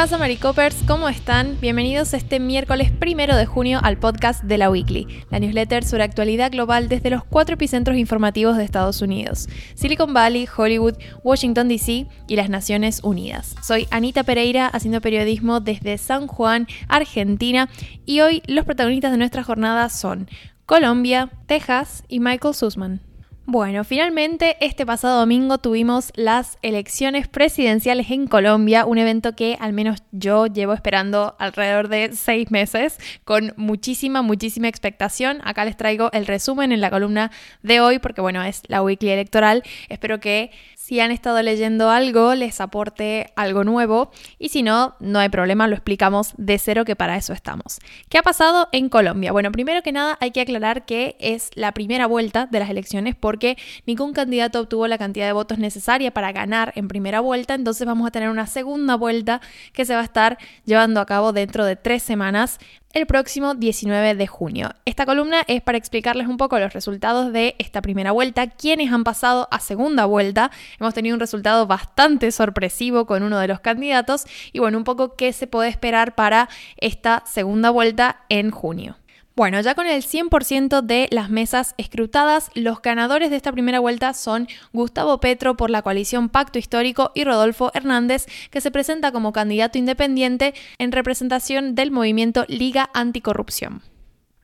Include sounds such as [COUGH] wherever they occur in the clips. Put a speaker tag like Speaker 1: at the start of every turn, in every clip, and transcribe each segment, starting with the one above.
Speaker 1: pasa, Maricopers? ¿Cómo están? Bienvenidos este miércoles primero de junio al podcast de la Weekly, la newsletter sobre actualidad global desde los cuatro epicentros informativos de Estados Unidos: Silicon Valley, Hollywood, Washington DC y las Naciones Unidas. Soy Anita Pereira, haciendo periodismo desde San Juan, Argentina, y hoy los protagonistas de nuestra jornada son Colombia, Texas y Michael Sussman. Bueno, finalmente este pasado domingo tuvimos las elecciones presidenciales en Colombia, un evento que al menos yo llevo esperando alrededor de seis meses con muchísima, muchísima expectación. Acá les traigo el resumen en la columna de hoy porque bueno, es la weekly electoral. Espero que si han estado leyendo algo, les aporte algo nuevo y si no, no hay problema, lo explicamos de cero que para eso estamos. ¿Qué ha pasado en Colombia? Bueno, primero que nada hay que aclarar que es la primera vuelta de las elecciones porque ningún candidato obtuvo la cantidad de votos necesaria para ganar en primera vuelta, entonces vamos a tener una segunda vuelta que se va a estar llevando a cabo dentro de tres semanas el próximo 19 de junio. Esta columna es para explicarles un poco los resultados de esta primera vuelta, quienes han pasado a segunda vuelta. Hemos tenido un resultado bastante sorpresivo con uno de los candidatos y bueno, un poco qué se puede esperar para esta segunda vuelta en junio. Bueno, ya con el 100% de las mesas escrutadas, los ganadores de esta primera vuelta son Gustavo Petro por la coalición Pacto Histórico y Rodolfo Hernández, que se presenta como candidato independiente en representación del movimiento Liga Anticorrupción.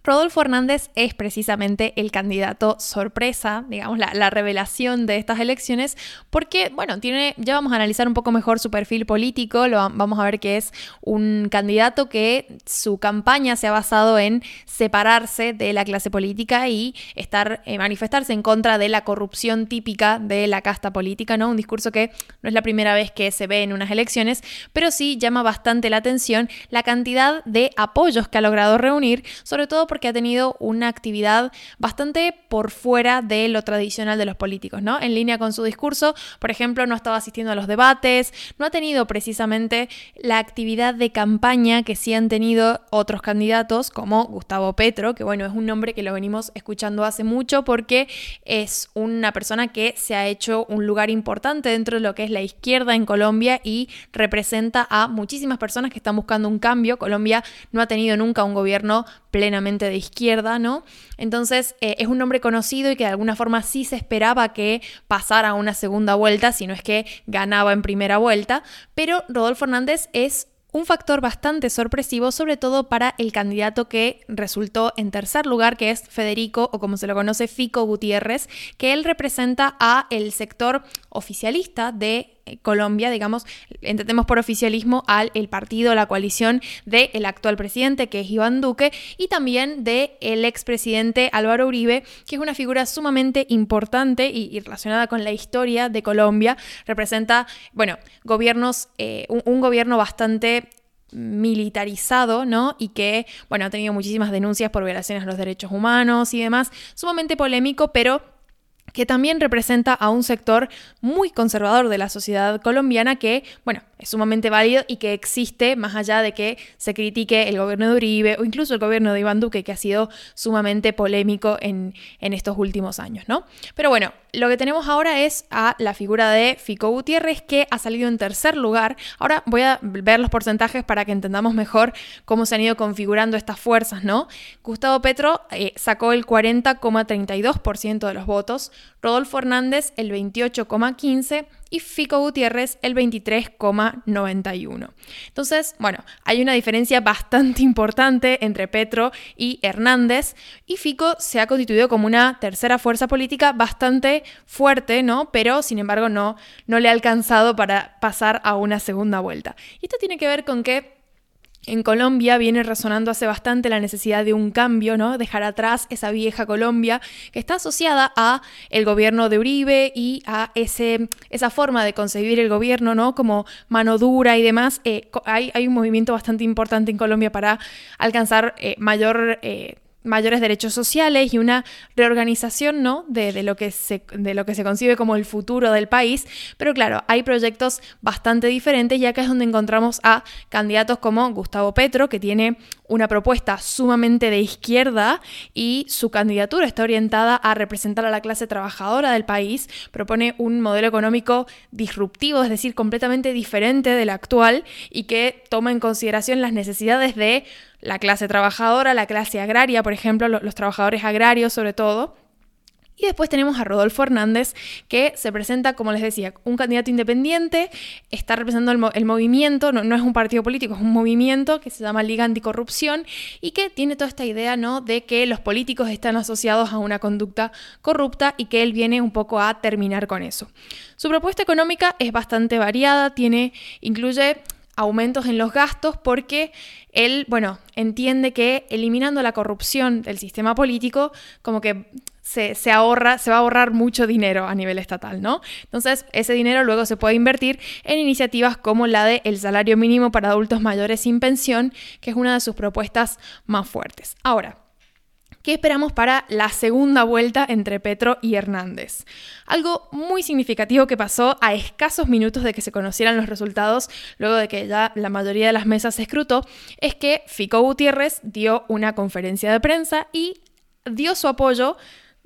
Speaker 1: Rodolfo Hernández es precisamente el candidato sorpresa, digamos, la, revelación de estas elecciones, porque, bueno, tiene, ya vamos a analizar un poco mejor su perfil político, vamos a ver que es un candidato que su campaña se ha basado en separarse de la clase política y estar, eh, manifestarse en contra de la corrupción típica de la casta política, ¿no? Un discurso que no es la primera vez que se ve en unas elecciones, pero sí llama bastante la atención la cantidad de apoyos que ha logrado reunir, sobre todo por porque ha tenido una actividad bastante por fuera de lo tradicional de los políticos, ¿no? En línea con su discurso, por ejemplo, no estaba asistiendo a los debates, no ha tenido precisamente la actividad de campaña que sí han tenido otros candidatos, como Gustavo Petro, que bueno, es un nombre que lo venimos escuchando hace mucho porque es una persona que se ha hecho un lugar importante dentro de lo que es la izquierda en Colombia y representa a muchísimas personas que están buscando un cambio. Colombia no ha tenido nunca un gobierno plenamente de izquierda, ¿no? Entonces eh, es un nombre conocido y que de alguna forma sí se esperaba que pasara una segunda vuelta, si no es que ganaba en primera vuelta, pero Rodolfo Hernández es un factor bastante sorpresivo, sobre todo para el candidato que resultó en tercer lugar, que es Federico, o como se lo conoce, Fico Gutiérrez, que él representa a el sector oficialista de Colombia, digamos, entendemos por oficialismo al el partido, la coalición del actual presidente, que es Iván Duque, y también del el expresidente Álvaro Uribe, que es una figura sumamente importante y, relacionada con la historia de Colombia. Representa, bueno, gobiernos, eh, un, gobierno bastante militarizado, ¿no? Y que, bueno, ha tenido muchísimas denuncias por violaciones a los derechos humanos y demás, sumamente polémico, pero que también representa a un sector muy conservador de la sociedad colombiana que, bueno, es sumamente válido y que existe más allá de que se critique el gobierno de Uribe o incluso el gobierno de Iván Duque, que ha sido sumamente polémico en, en estos últimos años, ¿no? Pero bueno, lo que tenemos ahora es a la figura de Fico Gutiérrez, que ha salido en tercer lugar. Ahora voy a ver los porcentajes para que entendamos mejor cómo se han ido configurando estas fuerzas, ¿no? Gustavo Petro eh, sacó el 40,32% de los votos, Rodolfo Hernández el 28,15% y Fico Gutiérrez el 23,91. Entonces, bueno, hay una diferencia bastante [LAUGHS] importante entre Petro y Hernández y Fico se ha constituido como una tercera fuerza política bastante fuerte, ¿no? Pero, sin embargo, no, no le ha alcanzado para pasar a una segunda vuelta. Y esto tiene que ver con que en Colombia viene resonando hace bastante la necesidad de un cambio, ¿no? Dejar atrás esa vieja Colombia que está asociada a el gobierno de Uribe y a ese, esa forma de concebir el gobierno, ¿no? Como mano dura y demás. Eh, hay, hay, un movimiento bastante importante en Colombia para alcanzar eh, mayor... Eh, mayores derechos sociales y una reorganización ¿no? de, lo que se, de lo que se concibe como el futuro del país. Pero claro, hay proyectos bastante diferentes y acá es donde encontramos a candidatos como Gustavo Petro, que tiene una propuesta sumamente de izquierda y su candidatura está orientada a representar a la clase trabajadora del país, propone un modelo económico disruptivo, es decir, completamente diferente del actual y que toma en consideración las necesidades de la clase trabajadora, la clase agraria, por ejemplo, los, trabajadores agrarios sobre todo. Y después tenemos a Rodolfo Hernández, que se presenta, como les decía, un candidato independiente, está representando el, movimiento, no, es un partido político, es un movimiento que se llama Liga Anticorrupción y que tiene toda esta idea ¿no? de que los políticos están asociados a una conducta corrupta y que él viene un poco a terminar con eso. Su propuesta económica es bastante variada, tiene, incluye aumentos en los gastos porque él, bueno, entiende que eliminando la corrupción del sistema político, como que se, ahorra, se va a ahorrar mucho dinero a nivel estatal, ¿no? Entonces, ese dinero luego se puede invertir en iniciativas como la de el salario mínimo para adultos mayores sin pensión, que es una de sus propuestas más fuertes. Ahora, ¿Qué esperamos para la segunda vuelta entre Petro y Hernández? Algo muy significativo que pasó a escasos minutos de que se conocieran los resultados, luego de que ya la mayoría de las mesas se escrutó, es que Fico Gutiérrez dio una conferencia de prensa y dio su apoyo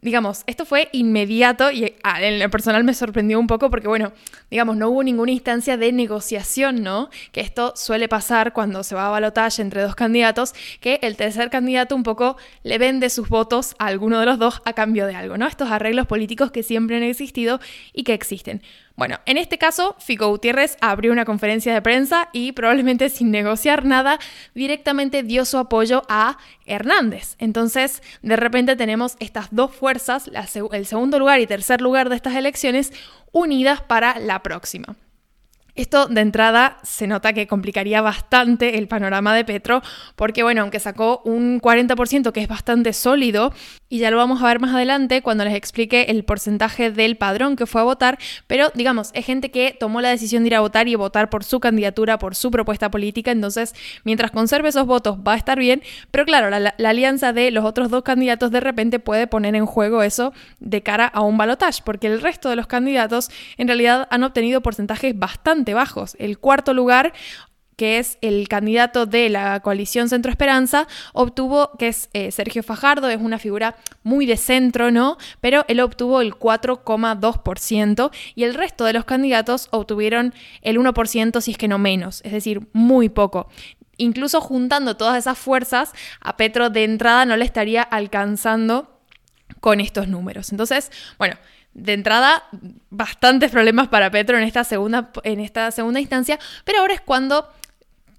Speaker 1: digamos, esto fue inmediato y en lo personal me sorprendió un poco porque, bueno, digamos, no hubo ninguna instancia de negociación, ¿no? Que esto suele pasar cuando se va a balotaje entre dos candidatos, que el tercer candidato un poco le vende sus votos a alguno de los dos a cambio de algo, ¿no? Estos arreglos políticos que siempre han existido y que existen. Bueno, en este caso, Fico Gutiérrez abrió una conferencia de prensa y probablemente sin negociar nada, directamente dio su apoyo a Hernández. Entonces, de repente tenemos estas dos fuerzas, el segundo lugar y tercer lugar de estas elecciones, unidas para la próxima. Esto de entrada se nota que complicaría bastante el panorama de Petro, porque bueno, aunque sacó un 40% que es bastante sólido, y ya lo vamos a ver más adelante cuando les explique el porcentaje del padrón que fue a votar, pero digamos, es gente que tomó la decisión de ir a votar y votar por su candidatura, por su propuesta política, entonces mientras conserve esos votos va a estar bien, pero claro, la, alianza de los otros dos candidatos de repente puede poner en juego eso de cara a un balotaje, porque el resto de los candidatos en realidad han obtenido porcentajes bastante bajos. El cuarto lugar que es el candidato de la coalición Centro Esperanza, obtuvo, que es eh, Sergio Fajardo, es una figura muy de centro, ¿no? Pero él obtuvo el 4,2% y el resto de los candidatos obtuvieron el 1%, si es que no menos, es decir, muy poco. Incluso juntando todas esas fuerzas, a Petro de entrada no le estaría alcanzando con estos números. Entonces, bueno, de entrada, bastantes problemas para Petro en esta segunda, en esta segunda instancia, pero ahora es cuando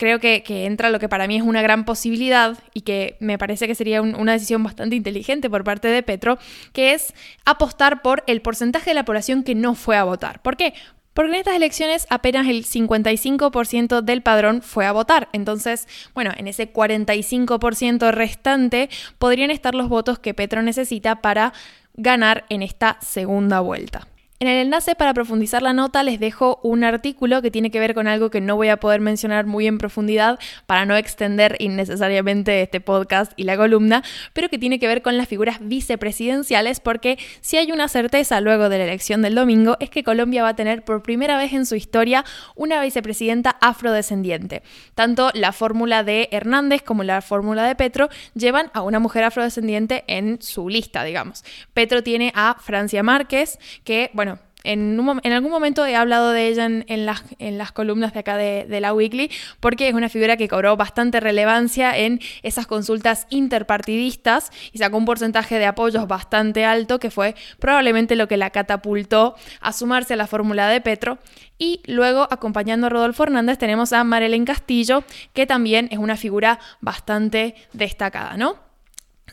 Speaker 1: creo que, entra lo que para mí es una gran posibilidad y que me parece que sería una decisión bastante inteligente por parte de Petro, que es apostar por el porcentaje de la población que no fue a votar. ¿Por qué? Porque en estas elecciones apenas el 55% del padrón fue a votar. Entonces, bueno, en ese 45% restante podrían estar los votos que Petro necesita para ganar en esta segunda vuelta. En el enlace para profundizar la nota les dejo un artículo que tiene que ver con algo que no voy a poder mencionar muy en profundidad para no extender innecesariamente este podcast y la columna, pero que tiene que ver con las figuras vicepresidenciales porque si hay una certeza luego de la elección del domingo es que Colombia va a tener por primera vez en su historia una vicepresidenta afrodescendiente. Tanto la fórmula de Hernández como la fórmula de Petro llevan a una mujer afrodescendiente en su lista, digamos. Petro tiene a Francia Márquez, que, bueno, en, algún momento he hablado de ella en, las, columnas de acá de, la Weekly, porque es una figura que cobró bastante relevancia en esas consultas interpartidistas y sacó un porcentaje de apoyos bastante alto, que fue probablemente lo que la catapultó a sumarse a la fórmula de Petro. Y luego, acompañando a Rodolfo Hernández, tenemos a Marilyn Castillo, que también es una figura bastante destacada, ¿no?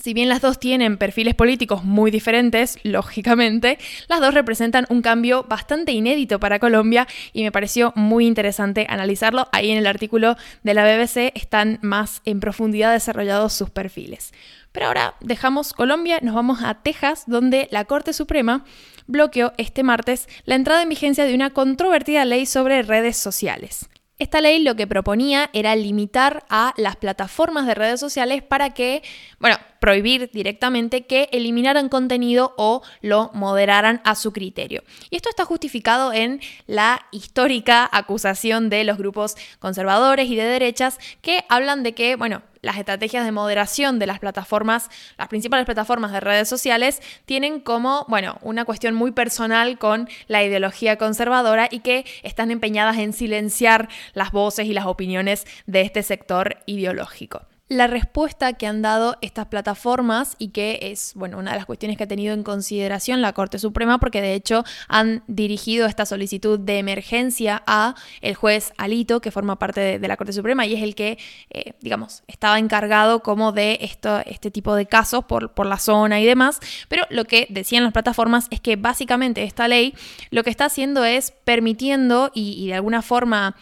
Speaker 1: Si bien las dos tienen perfiles políticos muy diferentes, [LAUGHS] lógicamente, las dos representan un cambio bastante inédito para Colombia y me pareció muy interesante analizarlo. Ahí en el artículo de la BBC están más en profundidad desarrollados sus perfiles. Pero ahora dejamos Colombia, nos vamos a Texas, donde la Corte Suprema bloqueó este martes la entrada en vigencia de una controvertida ley sobre redes sociales. Esta ley lo que proponía era limitar a las plataformas de redes sociales para que, bueno, prohibir directamente que eliminaran contenido o lo moderaran a su criterio. Y esto está justificado en la histórica acusación de los grupos conservadores y de derechas que hablan de que, bueno, las estrategias de moderación de las plataformas, las principales plataformas de redes sociales, tienen como, bueno, una cuestión muy personal con la ideología conservadora y que están empeñadas en silenciar las voces y las opiniones de este sector ideológico la respuesta que han dado estas plataformas y que es, bueno, una de las cuestiones que ha tenido en consideración la Corte Suprema porque de hecho han dirigido esta solicitud de emergencia a el juez Alito, que forma parte de, la Corte Suprema y es el que, eh, digamos, estaba encargado como de esto, este tipo de casos por, por la zona y demás, pero lo que decían las plataformas es que básicamente esta ley lo que está haciendo es permitiendo y de alguna forma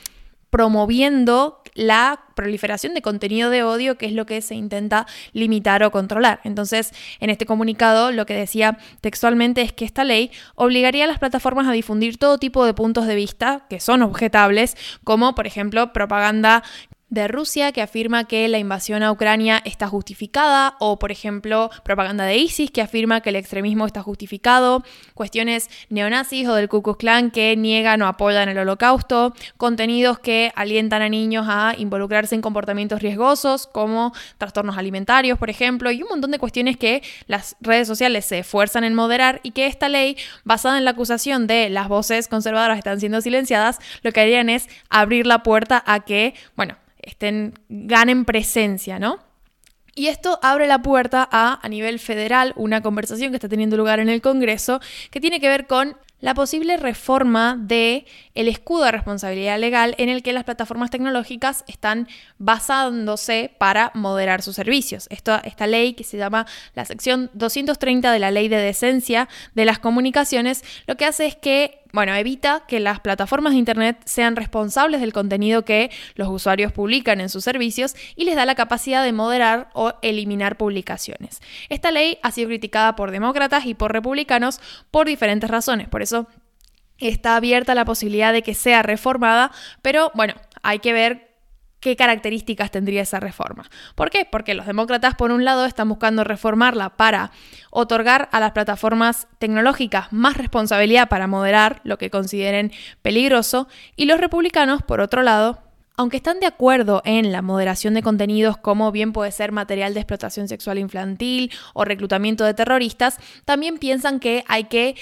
Speaker 1: promoviendo la proliferación de contenido de odio, que es lo que se intenta limitar o controlar. Entonces, en este comunicado lo que decía textualmente es que esta ley obligaría a las plataformas a difundir todo tipo de puntos de vista que son objetables, como por ejemplo propaganda de Rusia que afirma que la invasión a Ucrania está justificada o, por ejemplo, propaganda de ISIS que afirma que el extremismo está justificado, cuestiones neonazis o del Ku Klux Klan que niegan o apoyan el holocausto, contenidos que alientan a niños a involucrarse en comportamientos riesgosos como trastornos alimentarios, por ejemplo, y un montón de cuestiones que las redes sociales se esfuerzan en moderar y que esta ley, basada en la acusación de las voces conservadoras están siendo silenciadas, lo que harían es abrir la puerta a que, bueno, estén, ganen presencia, ¿no? Y esto abre la puerta a, a nivel federal, una conversación que está teniendo lugar en el Congreso que tiene que ver con la posible reforma de el escudo de responsabilidad legal en el que las plataformas tecnológicas están basándose para moderar sus servicios. Esta, esta ley que se llama la sección 230 de la Ley de Decencia de las Comunicaciones, lo que hace es que bueno, evita que las plataformas de Internet sean responsables del contenido que los usuarios publican en sus servicios y les da la capacidad de moderar o eliminar publicaciones. Esta ley ha sido criticada por demócratas y por republicanos por diferentes razones, por eso está abierta la posibilidad de que sea reformada, pero bueno, hay que ver qué características tendría esa reforma. ¿Por qué? Porque los demócratas, por un lado, están buscando reformarla para otorgar a las plataformas tecnológicas más responsabilidad para moderar lo que consideren peligroso, y los republicanos, por otro lado, aunque están de acuerdo en la moderación de contenidos como bien puede ser material de explotación sexual infantil o reclutamiento de terroristas, también piensan que hay que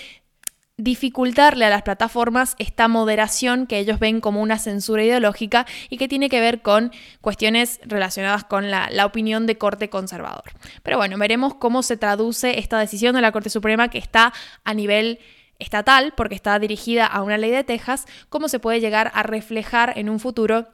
Speaker 1: dificultarle a las plataformas esta moderación que ellos ven como una censura ideológica y que tiene que ver con cuestiones relacionadas con la, opinión de corte conservador. Pero bueno, veremos cómo se traduce esta decisión de la Corte Suprema que está a nivel estatal, porque está dirigida a una ley de Texas, cómo se puede llegar a reflejar en un futuro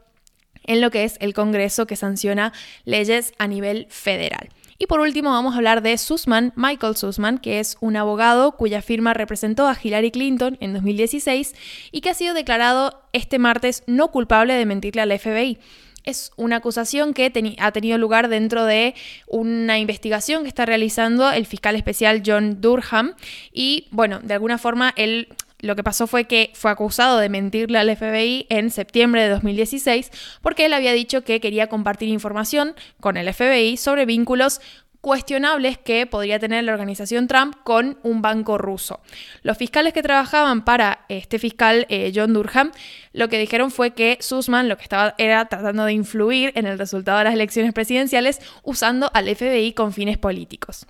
Speaker 1: en lo que es el Congreso que sanciona leyes a nivel federal. Y por último vamos a hablar de Sussman, Michael Sussman, que es un abogado cuya firma representó a Hillary Clinton en 2016 y que ha sido declarado este martes no culpable de mentirle al FBI. Es una acusación que ha tenido lugar dentro de una investigación que está realizando el fiscal especial John Durham y bueno, de alguna forma él lo que pasó fue que fue acusado de mentirle al FBI en septiembre de 2016 porque él había dicho que quería compartir información con el FBI sobre vínculos cuestionables que podría tener la organización Trump con un banco ruso. Los fiscales que trabajaban para este fiscal eh, John Durham lo que dijeron fue que Sussman lo que estaba era tratando de influir en el resultado de las elecciones presidenciales usando al FBI con fines políticos.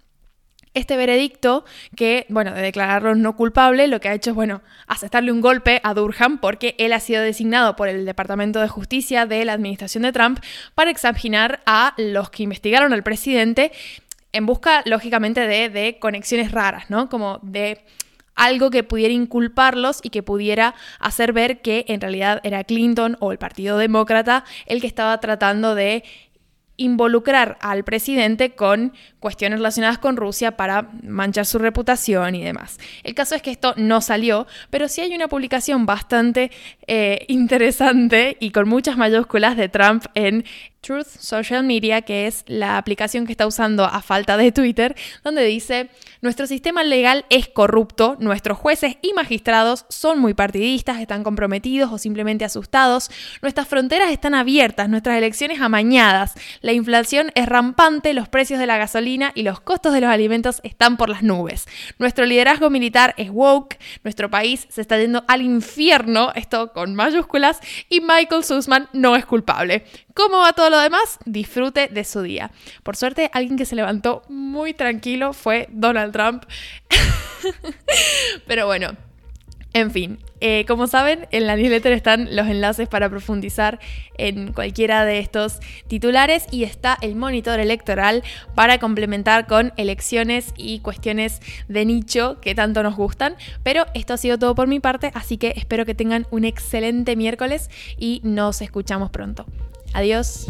Speaker 1: Este veredicto, que, bueno, de declararlo no culpable, lo que ha hecho es, bueno, aceptarle un golpe a Durham porque él ha sido designado por el Departamento de Justicia de la administración de Trump para examinar a los que investigaron al presidente en busca, lógicamente, de, de conexiones raras, ¿no? Como de algo que pudiera inculparlos y que pudiera hacer ver que en realidad era Clinton o el Partido Demócrata el que estaba tratando de involucrar al presidente con cuestiones relacionadas con Rusia para manchar su reputación y demás. El caso es que esto no salió, pero sí hay una publicación bastante eh, interesante y con muchas mayúsculas de Trump en Truth Social Media, que es la aplicación que está usando a falta de Twitter, donde dice, nuestro sistema legal es corrupto, nuestros jueces y magistrados son muy partidistas, están comprometidos o simplemente asustados, nuestras fronteras están abiertas, nuestras elecciones amañadas, la inflación es rampante, los precios de la gasolina y los costos de los alimentos están por las nubes, nuestro liderazgo militar es woke, nuestro país se está yendo al infierno, esto con mayúsculas, y Michael Sussman no es culpable. ¿Cómo va lo demás? Disfrute de su día. Por suerte, alguien que se levantó muy tranquilo fue Donald Trump. [LAUGHS] Pero bueno, en fin, eh, como saben, en la newsletter están los enlaces para profundizar en cualquiera de estos titulares y está el monitor electoral para complementar con elecciones y cuestiones de nicho que tanto nos gustan. Pero esto ha sido todo por mi parte, así que espero que tengan un excelente miércoles y nos escuchamos pronto. Adiós.